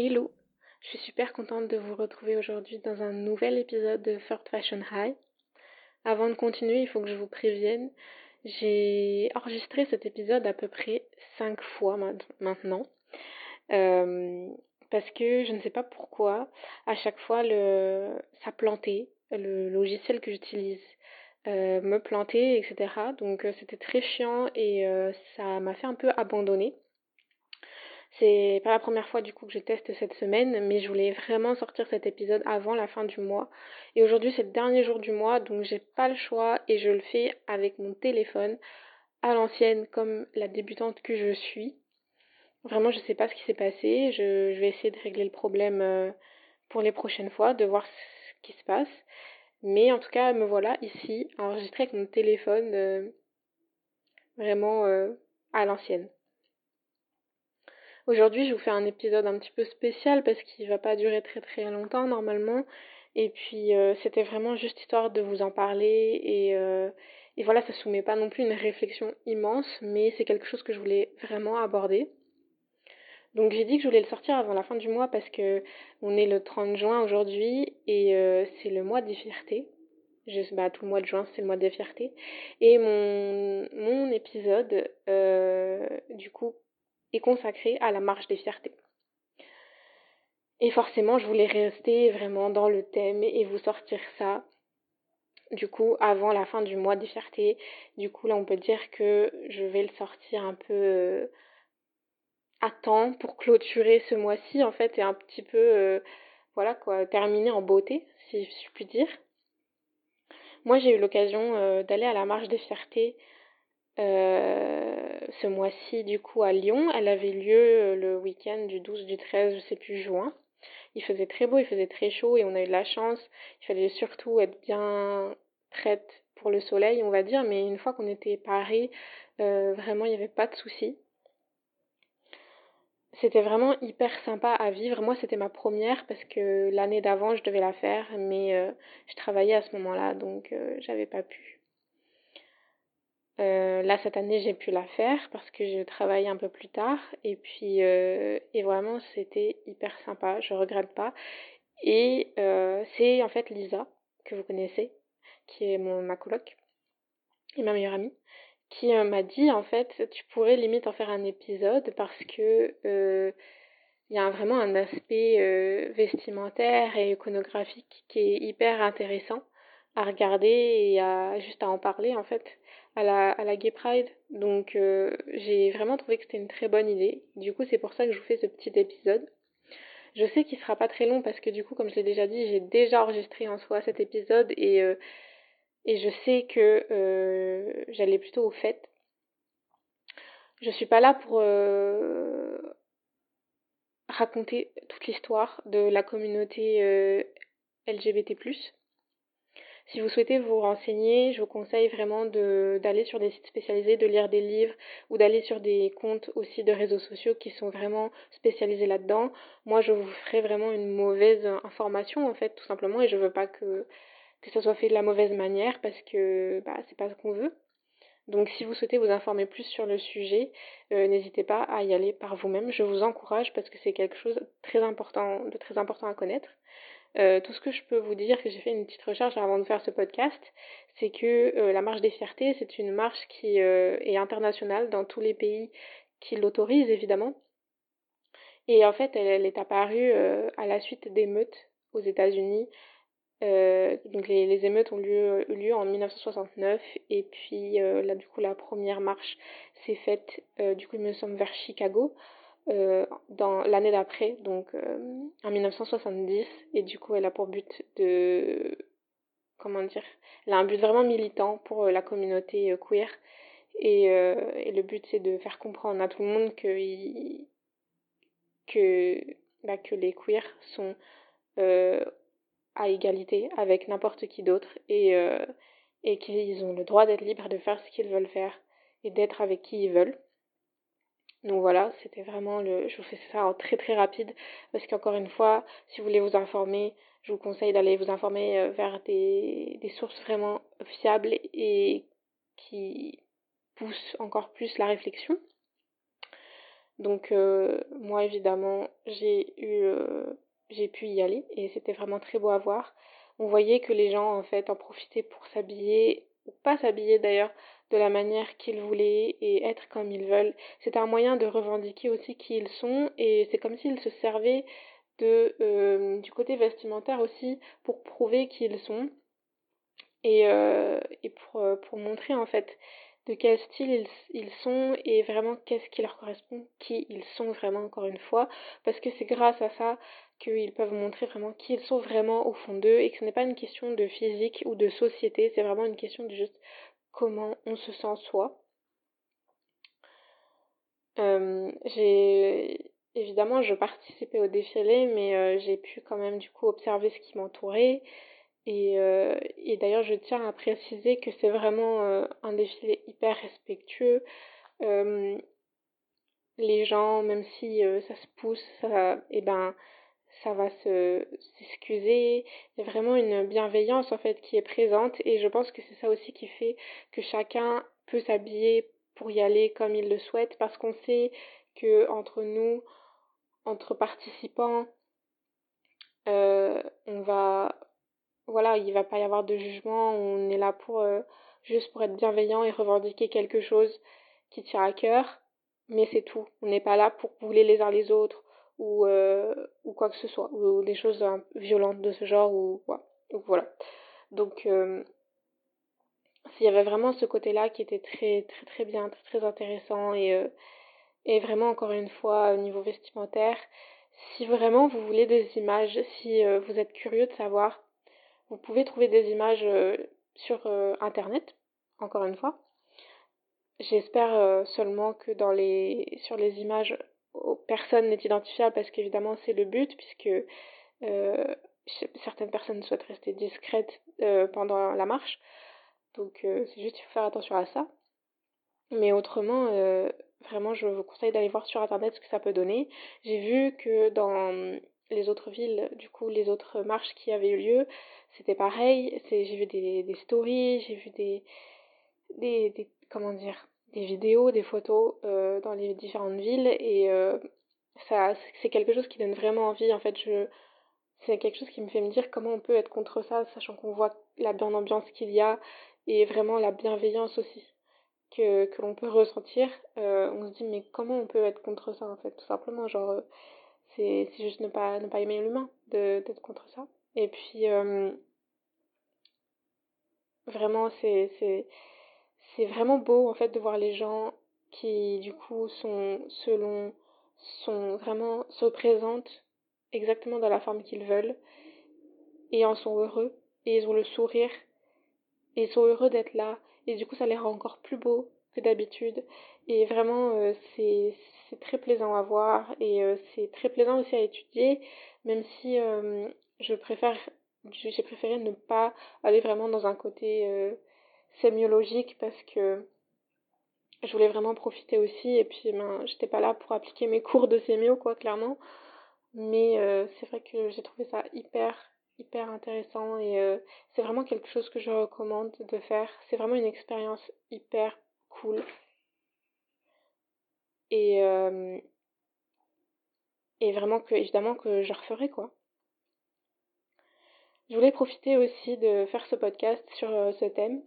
Hello, je suis super contente de vous retrouver aujourd'hui dans un nouvel épisode de Third Fashion High. Avant de continuer, il faut que je vous prévienne, j'ai enregistré cet épisode à peu près 5 fois maintenant. Euh, parce que je ne sais pas pourquoi, à chaque fois ça plantait, le logiciel que j'utilise euh, me plantait, etc. Donc euh, c'était très chiant et ça m'a fait un peu abandonner. C'est pas la première fois du coup que je teste cette semaine, mais je voulais vraiment sortir cet épisode avant la fin du mois. Et aujourd'hui c'est le dernier jour du mois, donc j'ai pas le choix et je le fais avec mon téléphone à l'ancienne comme la débutante que je suis. Vraiment je sais pas ce qui s'est passé, je, vais essayer de régler le problème euh, pour les prochaines fois, de voir ce qui se passe. Mais en tout cas me voilà ici enregistré avec mon téléphone euh, vraiment euh, à l'ancienne. Aujourd'hui, je vous fais un épisode un petit peu spécial parce qu'il va pas durer très très longtemps normalement. Et puis euh, c'était vraiment juste histoire de vous en parler et, euh, et voilà, ça soumet pas non plus une réflexion immense, mais c'est quelque chose que je voulais vraiment aborder. Donc j'ai dit que je voulais le sortir avant la fin du mois parce que on est le 30 juin aujourd'hui et euh, c'est le mois des fiertés. Je, bah, tout le mois de juin, c'est le mois des fiertés. Et mon, mon épisode, du coup, est consacré à la marche des fiertés. Et forcément, je voulais rester vraiment dans le thème et vous sortir ça, du coup, avant la fin du mois des fiertés. Du coup, là, on peut dire que je vais le sortir un peu euh, à temps pour clôturer ce mois-ci, en fait, et un petit peu, euh, voilà quoi, terminer en beauté, si je puis dire. Moi, j'ai eu l'occasion euh, d'aller à la marche des fiertés ce mois-ci du coup à Lyon. Elle avait lieu euh, le week-end du 12 du 13, je sais plus juin. Il faisait très beau, il faisait très chaud et on a eu de la chance. Il fallait surtout être bien prête pour le soleil, on va dire, mais une fois qu'on était parés, euh, vraiment il n'y avait pas de soucis. C'était vraiment hyper sympa à vivre. Moi, c'était ma première parce que l'année d'avant, je devais la faire, mais je travaillais à ce moment-là, donc j'avais pas pu. Euh, là, cette année, j'ai pu la faire parce que je travaillais un peu plus tard. Et puis, euh, et vraiment, c'était hyper sympa. Je regrette pas. Et euh, c'est en fait Lisa, que vous connaissez, qui est mon, ma coloc et ma meilleure amie, qui m'a dit en fait, tu pourrais limite en faire un épisode parce que il y a vraiment un aspect vestimentaire et iconographique qui est hyper intéressant à regarder et à juste à en parler en fait à la, Gay Pride. Donc euh, j'ai vraiment trouvé que c'était une très bonne idée. Du coup, c'est pour ça que je vous fais ce petit épisode. Je sais qu'il sera pas très long parce que du coup, comme je l'ai déjà dit, j'ai déjà enregistré en soi cet épisode et, euh, et je sais que euh, j'allais plutôt au fait. Je suis pas là pour raconter toute l'histoire de la communauté LGBT+. Si vous souhaitez vous renseigner, je vous conseille vraiment d'aller sur des sites spécialisés, de lire des livres ou d'aller sur des comptes aussi de réseaux sociaux qui sont vraiment spécialisés là-dedans. Moi, je vous ferai vraiment une mauvaise information en fait, tout simplement, et je veux pas que ça soit fait de la mauvaise manière parce que bah c'est pas ce qu'on veut. Donc si vous souhaitez vous informer plus sur le sujet, euh, n'hésitez pas à y aller par vous-même. Je vous encourage parce que c'est quelque chose de très important à connaître. Euh, tout ce que je peux vous dire, que j'ai fait une petite recherche avant de faire ce podcast, c'est que euh, la marche des fiertés, c'est une marche qui euh, est internationale dans tous les pays qui l'autorisent évidemment. Et en fait, elle, est apparue à la suite d'émeutes aux États-Unis. donc les, émeutes ont eu lieu en 1969 et puis là du coup la première marche s'est faite du coup me semble vers Chicago euh, dans l'année d'après, donc euh, en 1970, et du coup elle a pour but de, comment dire, elle a un but vraiment militant pour euh, la communauté queer, et, le but c'est de faire comprendre à tout le monde que, que, bah, que les queers sont à égalité avec n'importe qui d'autre, et, et qu'ils ont le droit d'être libres de faire ce qu'ils veulent faire, et d'être avec qui ils veulent. Donc voilà, c'était vraiment le. Je vous fais ça en très très rapide parce qu'encore une fois, si vous voulez vous informer, je vous conseille d'aller vous informer euh, vers des, des sources vraiment fiables et qui poussent encore plus la réflexion. Donc moi évidemment j'ai eu j'ai pu y aller et c'était vraiment très beau à voir. On voyait que les gens en fait en profitaient pour s'habiller ou pas s'habiller d'ailleurs de la manière qu'ils voulaient et être comme ils veulent. C'est un moyen de revendiquer aussi qui ils sont et c'est comme s'ils se servaient de, euh, du côté vestimentaire aussi pour prouver qui ils sont et, euh, pour, euh, pour montrer en fait de quel style ils, ils sont et vraiment qu'est-ce qui leur correspond, qui ils sont vraiment encore une fois, parce que c'est grâce à ça qu'ils peuvent montrer vraiment qui ils sont vraiment au fond d'eux et que ce n'est pas une question de physique ou de société, c'est vraiment une question de juste comment on se sent soi. Euh, j'ai évidemment je participais au défilé mais euh, j'ai pu quand même du coup observer ce qui m'entourait et, euh, d'ailleurs je tiens à préciser que c'est vraiment un défilé hyper respectueux les gens même si ça se pousse et eh ben ça va se s'excuser. Il y a vraiment une bienveillance en fait qui est présente. Et je pense que c'est ça aussi qui fait que chacun peut s'habiller pour y aller comme il le souhaite. Parce qu'on sait que entre nous, entre participants, euh, on va voilà, il va pas y avoir de jugement, on est là pour euh, juste pour être bienveillant et revendiquer quelque chose qui tient à cœur, mais c'est tout. On n'est pas là pour bouler les uns les autres ou, euh, ou quoi que ce soit, ou, des choses violentes de ce genre, ou Donc voilà. Donc euh, s'il y avait vraiment ce côté-là qui était très très très bien, très très intéressant et, euh, et vraiment encore une fois au niveau vestimentaire, si vraiment vous voulez des images, si vous êtes curieux de savoir, vous pouvez trouver des images sur internet, encore une fois. J'espère seulement que dans les sur les images personne n'est identifiable parce qu'évidemment c'est le but puisque euh, certaines personnes souhaitent rester discrètes euh, pendant la marche. Donc euh, c'est juste il faut faire attention à ça. Mais autrement, vraiment je vous conseille d'aller voir sur internet ce que ça peut donner. J'ai vu que dans les autres villes, du coup les autres marches qui avaient eu lieu, c'était pareil. J'ai vu des, stories, j'ai vu des, des comment dire des vidéos, des photos euh, dans les différentes villes et euh, ça c'est quelque chose qui donne vraiment envie en fait je c'est quelque chose qui me fait me dire comment on peut être contre ça sachant qu'on voit la bonne ambiance qu'il y a et vraiment la bienveillance aussi que, que l'on peut ressentir euh, on se dit mais comment on peut être contre ça en fait tout simplement genre c'est juste ne pas ne pas aimer l'humain d'être contre ça. Et puis vraiment c'est c'est vraiment beau en fait de voir les gens qui du coup sont selon sont vraiment se présentent exactement dans la forme qu'ils veulent et en sont heureux et ils ont le sourire et ils sont heureux d'être là et du coup ça les rend encore plus beaux que d'habitude et vraiment euh, c'est c'est très plaisant à voir et euh, c'est très plaisant aussi à étudier même si euh, je préfère j'ai préféré ne pas aller vraiment dans un côté sémiologique parce que je voulais vraiment profiter aussi et puis ben j'étais pas là pour appliquer mes cours de sémio quoi clairement. Mais euh, c'est vrai que j'ai trouvé ça hyper hyper intéressant et euh, c'est vraiment quelque chose que je recommande de faire. C'est vraiment une expérience hyper cool. Et euh, et vraiment que évidemment que je referai quoi. Je voulais profiter aussi de faire ce podcast sur ce thème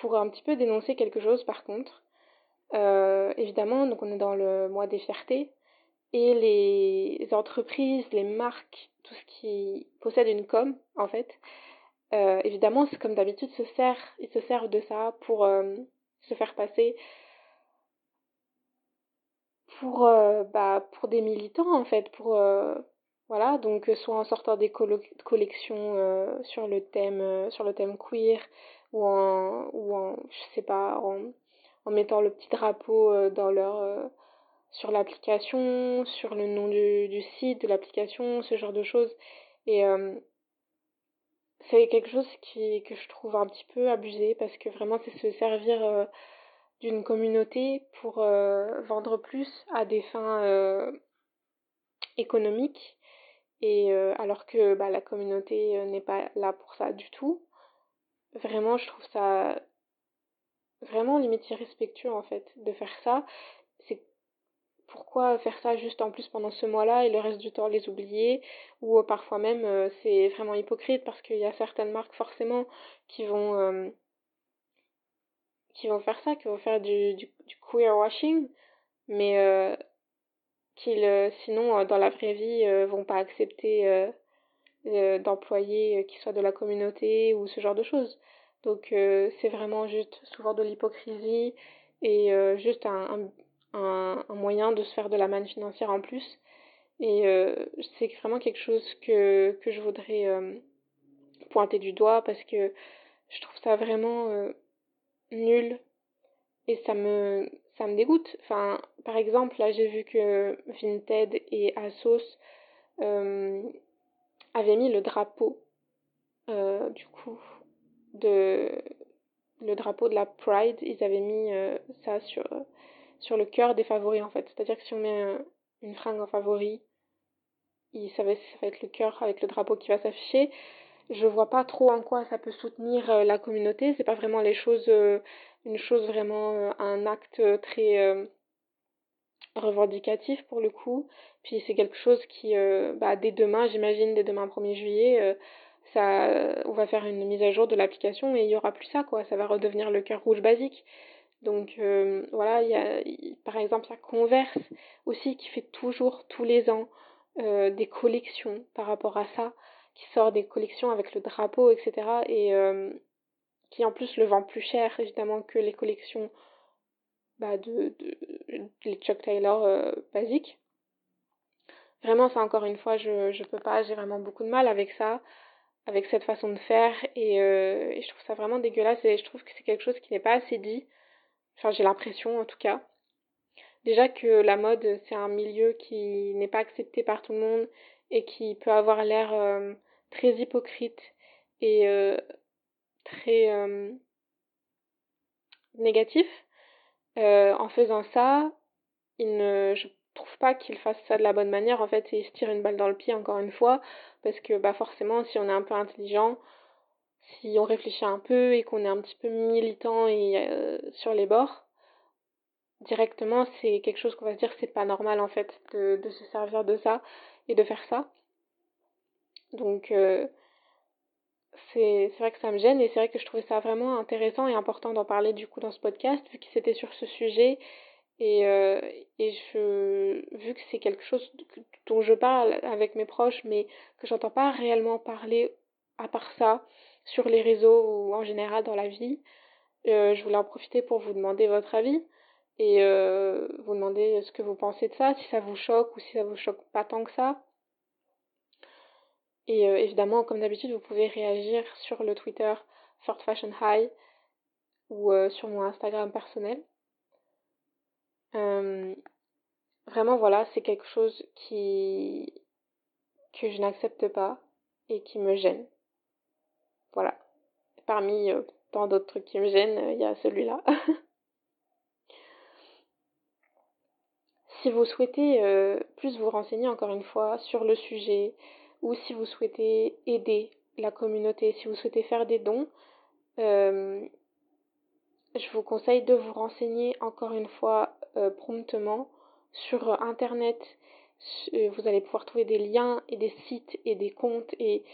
pour un petit peu dénoncer quelque chose par contre. Euh, évidemment, donc on est dans le mois des fiertés et les entreprises, les marques, tout ce qui possède une com en fait, euh, évidemment, comme d'habitude se sert, ils se servent de ça pour euh, se faire passer pour bah pour des militants en fait, pour voilà, donc soit en sortant des collections sur le thème sur le thème queer, ou en, ou en je sais pas, en, en mettant le petit drapeau euh, dans leur, euh, sur l'application, sur le nom du, du site de l'application, ce genre de choses. Et euh, c'est quelque chose qui, que je trouve un petit peu abusé parce que vraiment c'est se servir d'une communauté pour vendre plus à des fins économiques et alors que bah, la communauté n'est pas là pour ça du tout Vraiment, je trouve ça vraiment limite irrespectueux en fait de faire ça. C'est pourquoi faire ça juste en plus pendant ce mois-là et le reste du temps les oublier? Ou parfois même c'est vraiment hypocrite parce qu'il y a certaines marques forcément qui vont qui vont faire ça, qui vont faire du, du, queer washing, mais euh, qu'ils euh, sinon euh, dans la vraie vie vont pas accepter d'employés qui soient de la communauté ou ce genre de choses. Donc c'est vraiment juste souvent de l'hypocrisie et juste un, un, un, moyen de se faire de la manne financière en plus. Et c'est vraiment quelque chose que, que je voudrais pointer du doigt parce que je trouve ça vraiment nul et ça me ça me dégoûte. Enfin, par exemple, là j'ai vu que Vinted et Asos euh, avaient mis le drapeau euh, du coup de le drapeau de la Pride, ils avaient mis euh, ça sur sur le cœur des favoris en fait. C'est-à-dire que si on met une fringue en favori, il, ça, va, ça va être le cœur avec le drapeau qui va s'afficher je vois pas trop en quoi ça peut soutenir euh, la communauté. C'est pas vraiment les choses, une chose vraiment, un acte très revendicatif pour le coup. Puis c'est quelque chose qui, bah, dès demain, j'imagine, dès demain 1er juillet, ça, on va faire une mise à jour de l'application et il y aura plus ça, quoi. Ça va redevenir le cœur rouge basique. Donc voilà, il y a, par exemple, il y a Converse aussi qui fait toujours, tous les ans, des collections par rapport à ça qui sort des collections avec le drapeau, etc. Et euh, qui en plus le vend plus cher évidemment que les collections bah, de, de, les Chuck Taylor euh, basiques. Vraiment, ça encore une fois, je, je peux pas, j'ai vraiment beaucoup de mal avec ça, avec cette façon de faire, et, euh, et je trouve ça vraiment dégueulasse, et je trouve que c'est quelque chose qui n'est pas assez dit. Enfin, j'ai l'impression en tout cas. Déjà que la mode, c'est un milieu qui n'est pas accepté par tout le monde et qui peut avoir l'air euh, très hypocrite et euh, très euh, négatif. en faisant ça, il ne, je trouve pas qu'il fasse ça de la bonne manière. En fait, il se tire une balle dans le pied encore une fois, parce que bah forcément, si on est un peu intelligent, si on réfléchit un peu et qu'on est un petit peu militant et sur les bords, directement, c'est quelque chose qu'on va se dire c'est pas normal en fait de, de se servir de ça et de faire ça. Donc euh, c'est vrai que ça me gêne et c'est vrai que je trouvais ça vraiment intéressant et important d'en parler du coup dans ce podcast vu que c'était sur ce sujet et, euh, et je, vu que c'est quelque chose dont je parle avec mes proches mais que j'entends pas réellement parler à part ça sur les réseaux ou en général dans la vie, euh, je voulais en profiter pour vous demander votre avis et euh, vous demander ce que vous pensez de ça, si ça vous choque ou si ça vous choque pas tant que ça. Et euh, évidemment, comme d'habitude, vous pouvez réagir sur le Twitter Third Fashion High ou euh, sur mon Instagram personnel. Vraiment, voilà, c'est quelque chose qui que je n'accepte pas et qui me gêne. Voilà. Parmi tant d'autres trucs qui me gênent, il y a celui-là. Si vous souhaitez euh, plus vous renseigner encore une fois sur le sujet ou si vous souhaitez aider la communauté, si vous souhaitez faire des dons, euh, je vous conseille de vous renseigner encore une fois euh, promptement sur Internet. Vous allez pouvoir trouver des liens et des sites et des comptes et,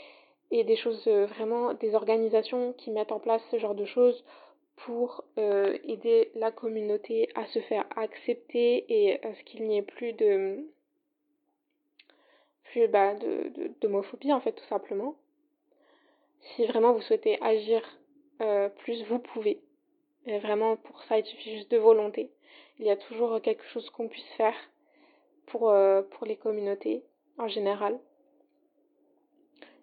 et des choses vraiment, des organisations qui mettent en place ce genre de choses pour euh, aider la communauté à se faire accepter et à ce qu'il n'y ait plus de plus bah, de, d'homophobie en fait tout simplement. Si vraiment vous souhaitez agir euh, plus, vous pouvez. Vraiment pour ça il suffit juste de volonté. Il y a toujours quelque chose qu'on puisse faire pour, euh, pour les communautés en général.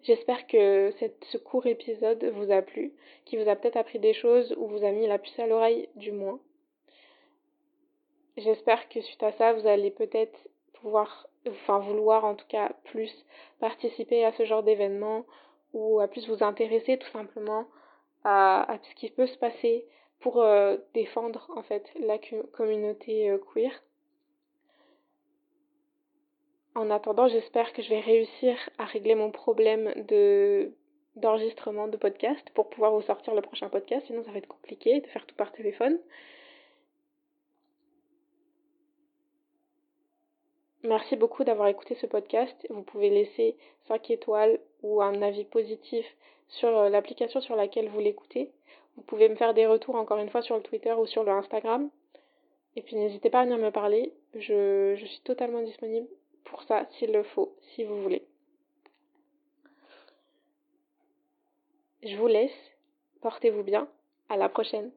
J'espère que ce court épisode vous a plu, qui vous a peut-être appris des choses ou vous a mis la puce à l'oreille du moins. J'espère que suite à ça, vous allez peut-être pouvoir, enfin vouloir en tout cas plus participer à ce genre d'événement ou à plus vous intéresser tout simplement à, à ce qui peut se passer pour euh, défendre en fait la communauté euh, queer. En attendant, j'espère que je vais réussir à régler mon problème de d'enregistrement de podcast pour pouvoir vous sortir le prochain podcast, sinon ça va être compliqué de faire tout par téléphone. Merci beaucoup d'avoir écouté ce podcast. Vous pouvez laisser 5 étoiles ou un avis positif sur euh, l'application sur laquelle vous l'écoutez. Vous pouvez me faire des retours encore une fois sur le Twitter ou sur le Instagram. Et puis n'hésitez pas à venir me parler. Je, je suis totalement disponible pour ça s'il le faut, si vous voulez. Je vous laisse. Portez-vous bien. À la prochaine.